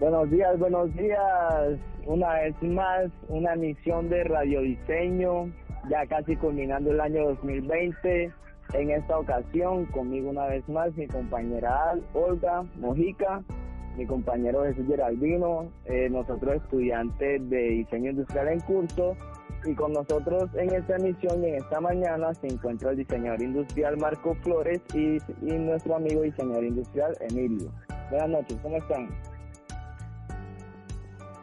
Buenos días, buenos días. Una vez más, una misión de radiodiseño, ya casi culminando el año 2020. En esta ocasión, conmigo una vez más, mi compañera Olga Mojica, mi compañero Jesús Geraldino, eh, nosotros estudiantes de diseño industrial en curso. Y con nosotros en esta emisión y en esta mañana se encuentra el diseñador industrial Marco Flores y, y nuestro amigo diseñador industrial Emilio. Buenas noches, ¿cómo están?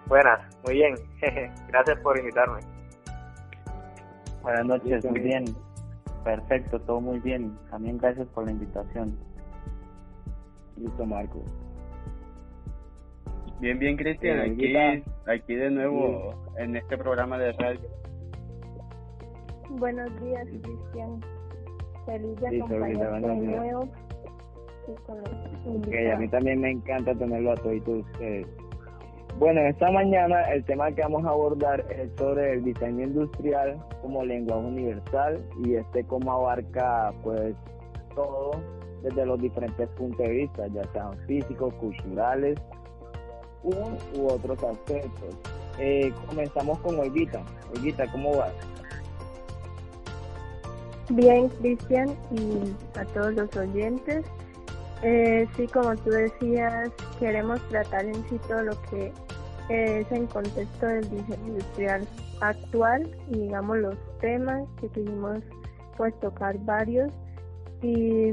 Buenas, muy bien. Gracias por invitarme. Buenas noches, muy bien. Perfecto, todo muy bien. También gracias por la invitación. Listo, Marco. Bien, bien, Cristian. Eh, aquí, aquí de nuevo en este programa de radio. Buenos días, Cristian. Feliz de acompañarte de nuevo. y con los Ok, a mí también me encanta tenerlo a todos ustedes. Bueno, esta mañana el tema que vamos a abordar es sobre el diseño industrial como lenguaje universal y este cómo abarca pues todo desde los diferentes puntos de vista, ya sean físicos, culturales u, u otros aspectos. Eh, comenzamos con Olguita. Olguita, ¿cómo vas? Bien, Cristian, y a todos los oyentes. Eh, sí, como tú decías, queremos tratar en sí todo lo que es en contexto del diseño industrial actual y digamos los temas que quisimos pues tocar varios. Y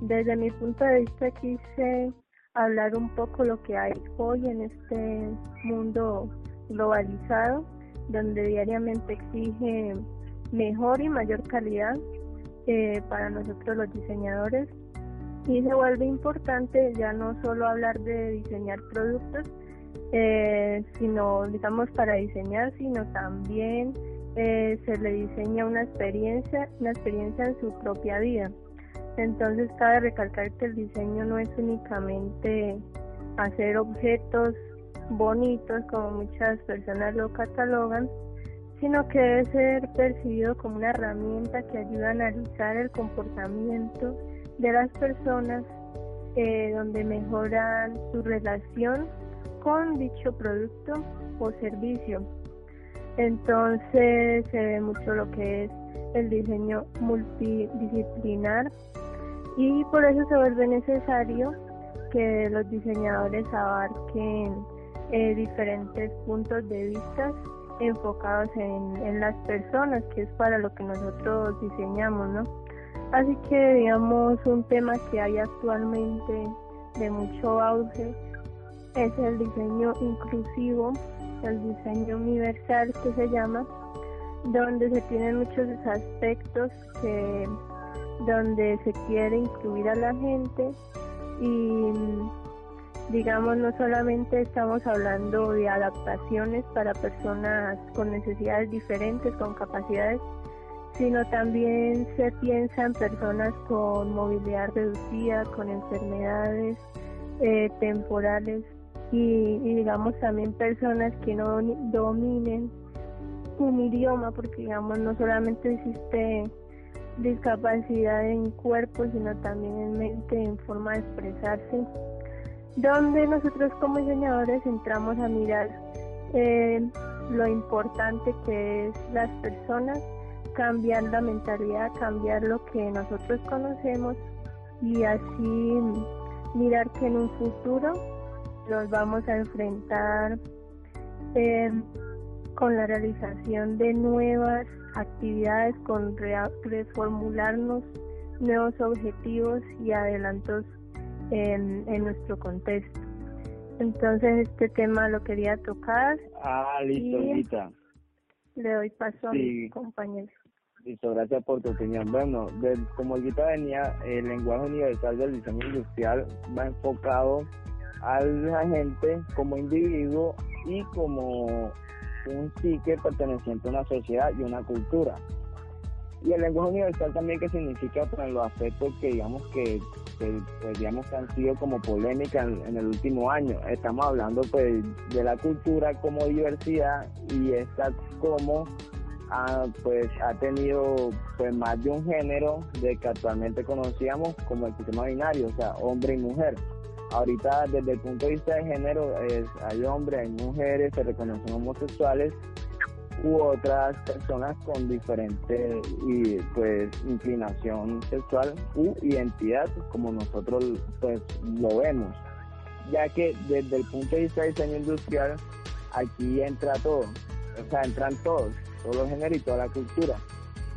desde mi punto de vista quise hablar un poco lo que hay hoy en este mundo globalizado donde diariamente exige mejor y mayor calidad eh, para nosotros los diseñadores. Y se vuelve importante ya no solo hablar de diseñar productos eh, sino digamos para diseñar sino también eh, se le diseña una experiencia una experiencia en su propia vida. Entonces cabe recalcar que el diseño no es únicamente hacer objetos bonitos como muchas personas lo catalogan sino que debe ser percibido como una herramienta que ayuda a analizar el comportamiento de las personas, eh, donde mejoran su relación con dicho producto o servicio. Entonces se ve mucho lo que es el diseño multidisciplinar y por eso se vuelve necesario que los diseñadores abarquen eh, diferentes puntos de vista enfocados en, en las personas, que es para lo que nosotros diseñamos, ¿no? Así que, digamos, un tema que hay actualmente de mucho auge es el diseño inclusivo, el diseño universal que se llama, donde se tienen muchos aspectos que donde se quiere incluir a la gente y digamos no solamente estamos hablando de adaptaciones para personas con necesidades diferentes, con capacidades, sino también se piensa en personas con movilidad reducida, con enfermedades eh, temporales y, y digamos también personas que no dominen un idioma, porque digamos no solamente existe discapacidad en cuerpo, sino también en mente, en forma de expresarse, donde nosotros como diseñadores entramos a mirar eh, lo importante que es las personas, cambiar la mentalidad, cambiar lo que nosotros conocemos y así mirar que en un futuro nos vamos a enfrentar eh, con la realización de nuevas actividades, con rea- reformularnos nuevos objetivos y adelantos en, en nuestro contexto. Entonces este tema lo quería tocar, Ah, listo, Olguita. le doy paso a Sí. mis compañeros. Listo, gracias por tu opinión. Bueno, de- como Olguita venía, el lenguaje universal del diseño industrial va enfocado al agente como individuo y como un psique perteneciente a una sociedad y una cultura. Y el lenguaje universal también que significa pues, en los aspectos que digamos que, pues, digamos han sido como polémica en, en el último año. Estamos hablando pues de la cultura como diversidad y esta como ha, pues ha tenido pues más de un género de que actualmente conocíamos como el sistema binario, o sea, hombre y mujer. Ahorita desde el punto de vista de género hay hombres, hay mujeres, se reconocen homosexuales u otras personas con diferente y pues inclinación sexual u identidad como nosotros pues lo vemos. Ya que desde el punto de vista de diseño industrial aquí entra todo. O sea entran todos todos los géneros y toda la cultura.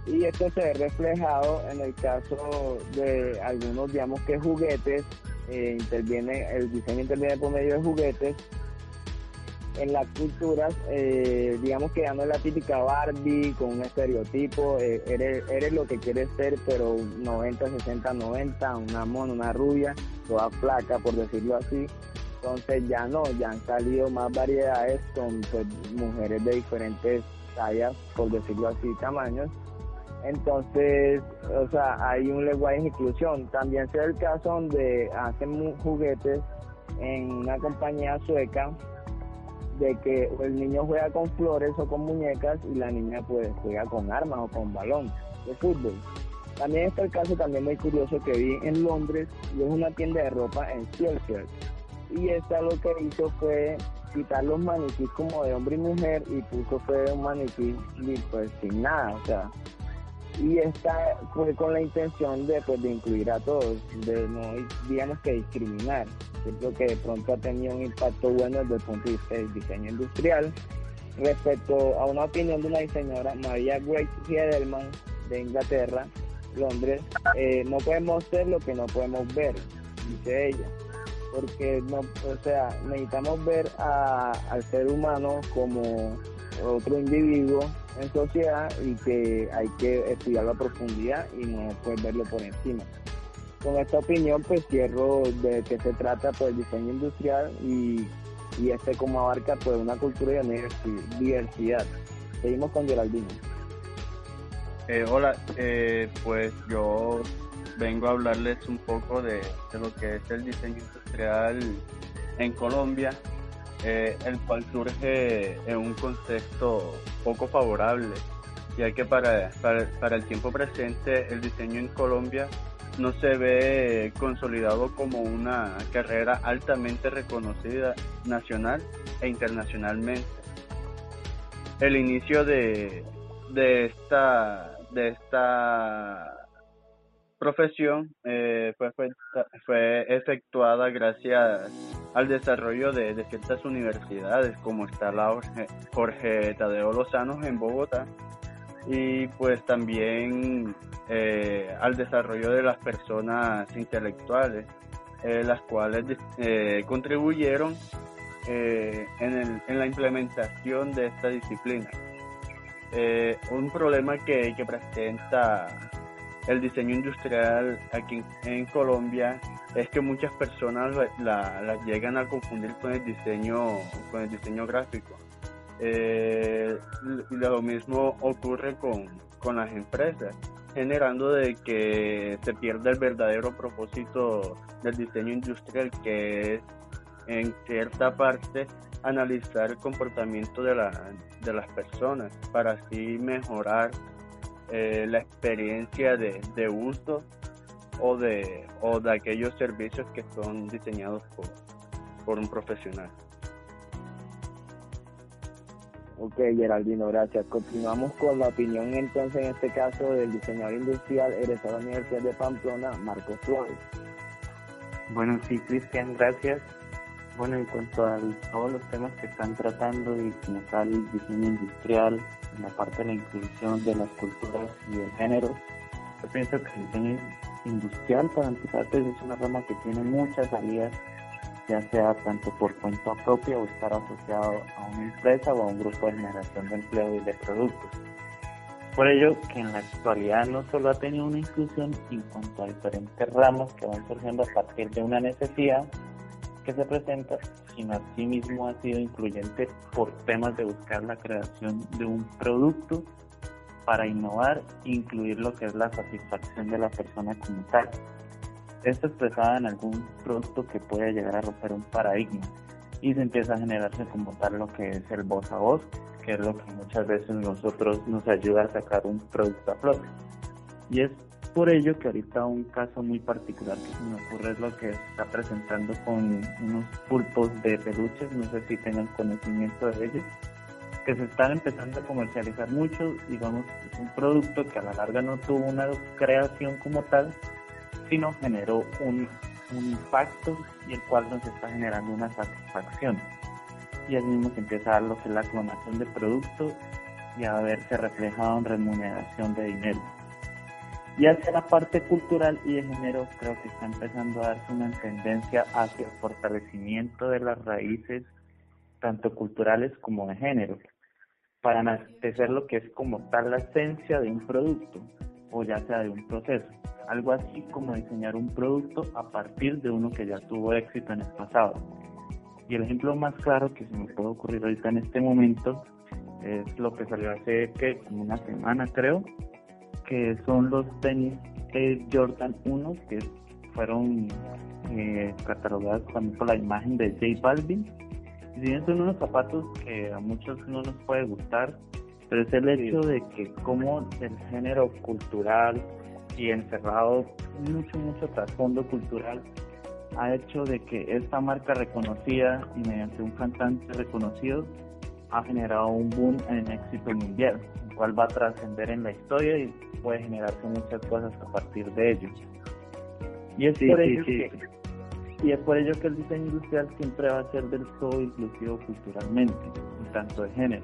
Y esto se ve reflejado en el caso de algunos digamos que juguetes eh, interviene el diseño interviene por medio de juguetes en las culturas, eh, digamos que ya no es la típica Barbie con un estereotipo, eh, eres, eres lo que quieres ser, pero 90, 60, 90, una mona, una rubia, toda flaca, por decirlo así. Entonces ya no, ya han salido más variedades con pues, mujeres de diferentes tallas, por decirlo así, tamaños. Entonces, o sea, hay un lenguaje de inclusión. También se da el caso donde hacen juguetes en una compañía sueca de que el niño juega con flores o con muñecas y la niña pues juega con armas o con balón de fútbol. También está el caso también muy curioso que vi en Londres y es una tienda de ropa en Chelsea. Y esta lo que hizo fue quitar los maniquís como de hombre y mujer y puso fue un maniquí pues sin nada, o sea, y esta fue con la intención de, pues, de incluir a todos, de no, digamos que discriminar. Creo que de pronto ha tenido un impacto bueno desde el punto de vista del diseño industrial. Respecto a una opinión de una diseñadora, María Grace Hiedelman, de Inglaterra, Londres, eh, no podemos ser lo que no podemos ver, dice ella. Porque no, o sea, necesitamos ver al ser humano como otro individuo en sociedad y que hay que estudiarlo a profundidad y no pues verlo por encima. Con esta opinión pues cierro de que se trata pues diseño industrial y, y este como abarca pues una cultura y diversidad. Seguimos con Geraldino. Eh, hola, eh, pues yo vengo a hablarles un poco de, de lo que es el diseño industrial en Colombia eh, el cual surge en un contexto poco favorable, ya que para, para, el tiempo presente el diseño en Colombia no se ve consolidado como una carrera altamente reconocida nacional e internacionalmente. El inicio de, de esta de esta profesión eh, fue, fue, efectuada gracias al desarrollo de, ciertas universidades como está la Jorge, Tadeo Lozano en Bogotá y pues también eh, al desarrollo de las personas intelectuales eh, las cuales contribuyeron en, en, la implementación de esta disciplina. un problema que, que presenta el diseño industrial aquí en Colombia es que muchas personas la, llegan a confundir con el diseño con el diseño gráfico. Eh, lo mismo ocurre con, con las empresas generando de que se pierda el verdadero propósito del diseño industrial que es en cierta parte analizar el comportamiento de, la, de las personas para así mejorar eh, la experiencia de, de uso o de, o de aquellos servicios que son diseñados por, por un profesional. Ok, Geraldino, gracias. Continuamos con la opinión entonces en este caso del diseñador industrial egresado de la Universidad de Pamplona, Marcos Flores. Bueno, sí, Cristian, gracias. Bueno, en cuanto a todos los temas que están tratando y como tal el diseño industrial, en la parte de la inclusión de las culturas y el género, yo pienso que el diseño industrial para empezar pues, es una rama que tiene muchas salidas, ya sea tanto por cuenta propia o estar asociado a una empresa o a un grupo de generación de empleo y de productos. Por ello que en la actualidad no solo ha tenido una inclusión en cuanto a diferentes ramos que van surgiendo a partir de una necesidad, que se presenta, sino asimismo ha sido incluyente por temas de buscar la creación de un producto para innovar incluir lo que es la satisfacción de la persona como tal. Esto expresada en algún producto que puede llegar a romper un paradigma y se empieza a generarse como tal lo que es el voz a voz, que es lo que muchas veces nosotros nos ayuda a sacar un producto a flote. Y es por ello que ahorita un caso muy particular que se me ocurre es lo que está presentando con unos pulpos de peluches, no sé si tengan conocimiento de ellos, que se están empezando a comercializar mucho, digamos, es un producto que a la larga no tuvo una creación como tal, sino generó un, impacto y el cual nos está generando una satisfacción. Y así mismo se empieza a dar lo que es la clonación de productos y a verse reflejado en remuneración de dinero. Y hacia la parte cultural y de género creo que está empezando a darse una tendencia hacia el fortalecimiento de las raíces tanto culturales como de género, para enaltecer lo que es como tal la esencia de un producto o ya sea de un proceso. Algo así como diseñar un producto a partir de uno que ya tuvo éxito en el pasado. Y el ejemplo más claro que se me puede ocurrir ahorita en este momento es lo que salió hace que una semana creo, que son los tenis Jordan 1 que fueron eh, catalogados también por la imagen de J Balvin. Y si bien son unos zapatos que a muchos no nos puede gustar, pero es el hecho de que como el género cultural y encerrado mucho, mucho trasfondo cultural ha hecho de que esta marca reconocida y mediante un cantante reconocido ha generado un boom en éxito mundial, cual va a trascender en la historia y puede generarse muchas cosas a partir de ello. Y es, por ello Que, y es por ello que el diseño industrial siempre va a ser del todo inclusivo culturalmente, en tanto de género,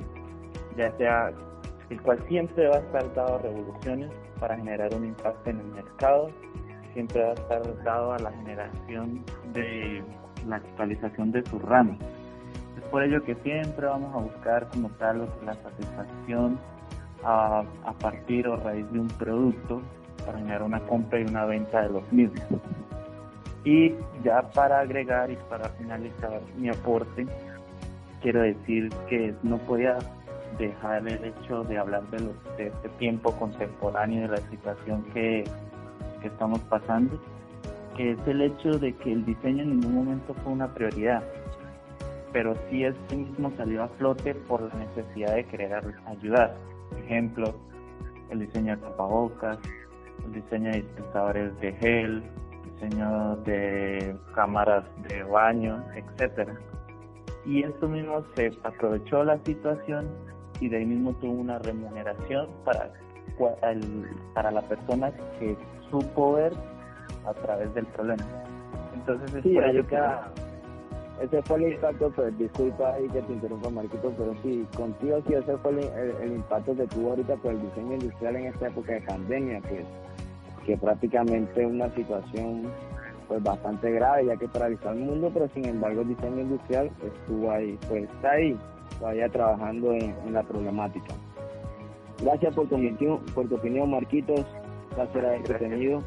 ya sea el cual siempre va a estar dado a revoluciones para generar un impacto en el mercado, siempre va a estar dado a la generación de la actualización de sus ramas. Es por ello que siempre vamos a buscar como tal la satisfacción a, partir o a raíz de un producto para generar una compra y una venta de los mismos. Y ya para agregar y para finalizar mi aporte, quiero decir que no podía dejar el hecho de hablar de, este tiempo contemporáneo de la situación que, que estamos pasando, que es el hecho de que el diseño en ningún momento fue una prioridad, pero sí este mismo salió a flote por la necesidad de querer ayudar ejemplo, el diseño de tapabocas, el diseño de dispensadores de gel, diseño de cámaras de baño, etcétera. Y esto mismo se aprovechó la situación y de ahí mismo tuvo una remuneración para, para la persona que supo ver a través del problema. Entonces es por ello que ese fue el impacto, pues disculpa ahí que te interrumpa Marquito, pero sí, contigo sí ese fue el, impacto que tuvo ahorita por el diseño industrial en esta época de pandemia, que, que prácticamente es una situación pues bastante grave ya que paralizó el mundo, pero sin embargo el diseño industrial estuvo ahí, pues está ahí, todavía trabajando en, la problemática. Gracias por tu, opinión, por tu opinión, Marquitos, gracias por entretenido.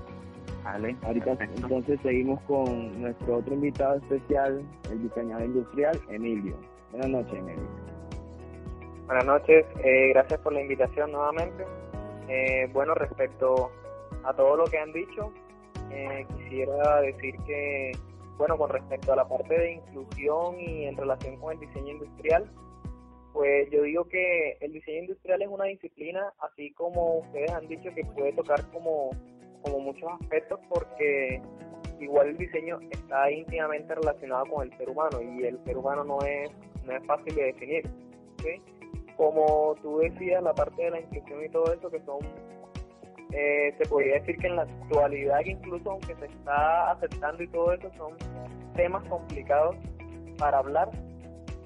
Vale, Ahorita entonces seguimos con nuestro otro invitado especial, el diseñador industrial Emilio. Buenas noches, Emilio. Buenas noches, eh, gracias por la invitación nuevamente. Eh, bueno, respecto a todo lo que han dicho, eh, quisiera decir que, bueno, con respecto a la parte de inclusión y en relación con el diseño industrial, pues yo digo que el diseño industrial es una disciplina, así como ustedes han dicho, que puede tocar como como muchos aspectos porque igual el diseño está íntimamente relacionado con el ser humano y el ser humano no es, no es fácil de definir. Como tú decías, la parte de la inclusión y todo eso, que son, eh, se podría decir que en la actualidad, incluso aunque se está aceptando y todo eso, son temas complicados para hablar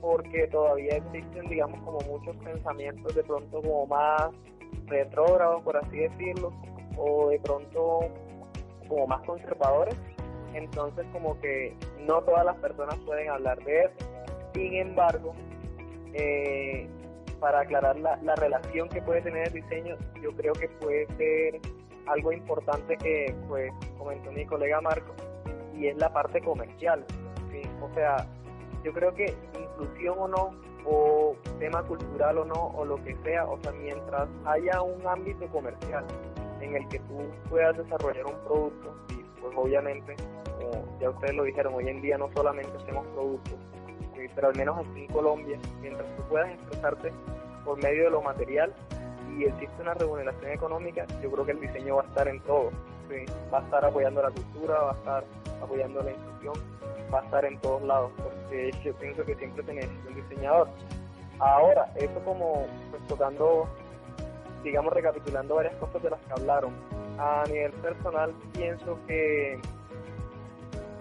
porque todavía existen, digamos, como muchos pensamientos de pronto como más retrógrados, por así decirlo, o de pronto como más conservadores, entonces como que no todas las personas pueden hablar de eso. Sin embargo, eh, para aclarar la, la, relación que puede tener el diseño, yo creo que puede ser algo importante que pues comentó mi colega Marco, y es la parte comercial. O sea, yo creo que inclusión o no, o tema cultural o no, o lo que sea, o sea, mientras haya un ámbito comercial en el que tú puedas desarrollar un producto y pues obviamente, como ya ustedes lo dijeron, hoy en día no solamente hacemos productos, pero al menos aquí en Colombia, mientras tú puedas expresarte por medio de lo material si existe una remuneración económica, yo creo que el diseño va a estar en todo. Va a estar apoyando la cultura, va a estar apoyando la institución, va a estar en todos lados, porque yo pienso que siempre se necesita un diseñador. Ahora, eso como pues, tocando, digamos, recapitulando varias cosas de las que hablaron. A nivel personal, pienso que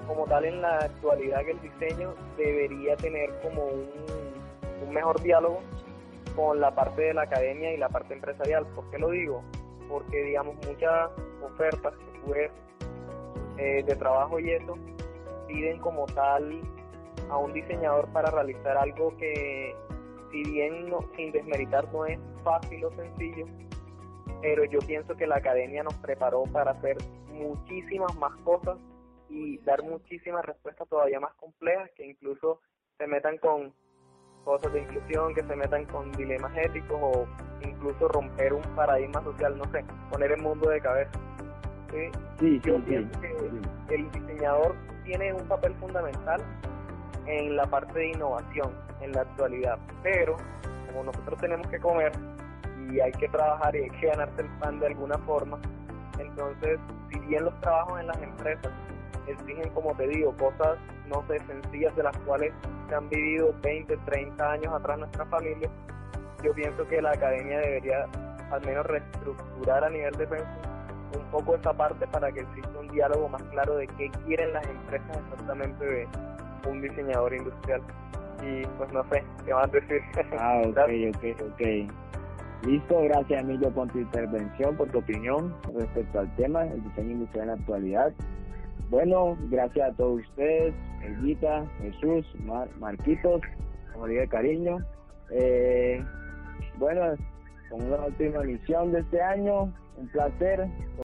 como tal en la actualidad el diseño debería tener como un, mejor diálogo con la parte de la academia y la parte empresarial. ¿Por qué lo digo? Porque, digamos, muchas ofertas que eh, de trabajo y eso piden como tal a un diseñador para realizar algo que, si bien sin desmeritar, no es fácil o sencillo, pero yo pienso que la academia nos preparó para hacer muchísimas más cosas y dar muchísimas respuestas todavía más complejas que incluso se metan con cosas de inclusión, que se metan con dilemas éticos o incluso romper un paradigma social, no sé, poner el mundo de cabeza. ¿sí? Yo pienso que el diseñador tiene un papel fundamental en la parte de innovación en la actualidad, pero como nosotros tenemos que comer y hay que trabajar y hay que ganarse el pan de alguna forma, entonces si bien los trabajos en las empresas exigen, como te digo, cosas no sé, sencillas de las cuales se han vivido 20, 30 años atrás nuestras familias, yo pienso que la academia debería al menos reestructurar a nivel de pensamiento un poco esa parte para que exista un diálogo más claro de qué quieren las empresas exactamente de un diseñador industrial. Y pues no sé, ¿qué más decir? Ah, ok, ok, ok. Listo, gracias Emilio por tu intervención, por tu opinión respecto al tema, el diseño industrial en la actualidad. Bueno, gracias a todos ustedes, Elvita, Jesús, Marquitos, como diga cariño. Eh, bueno, con una última emisión de este año, un placer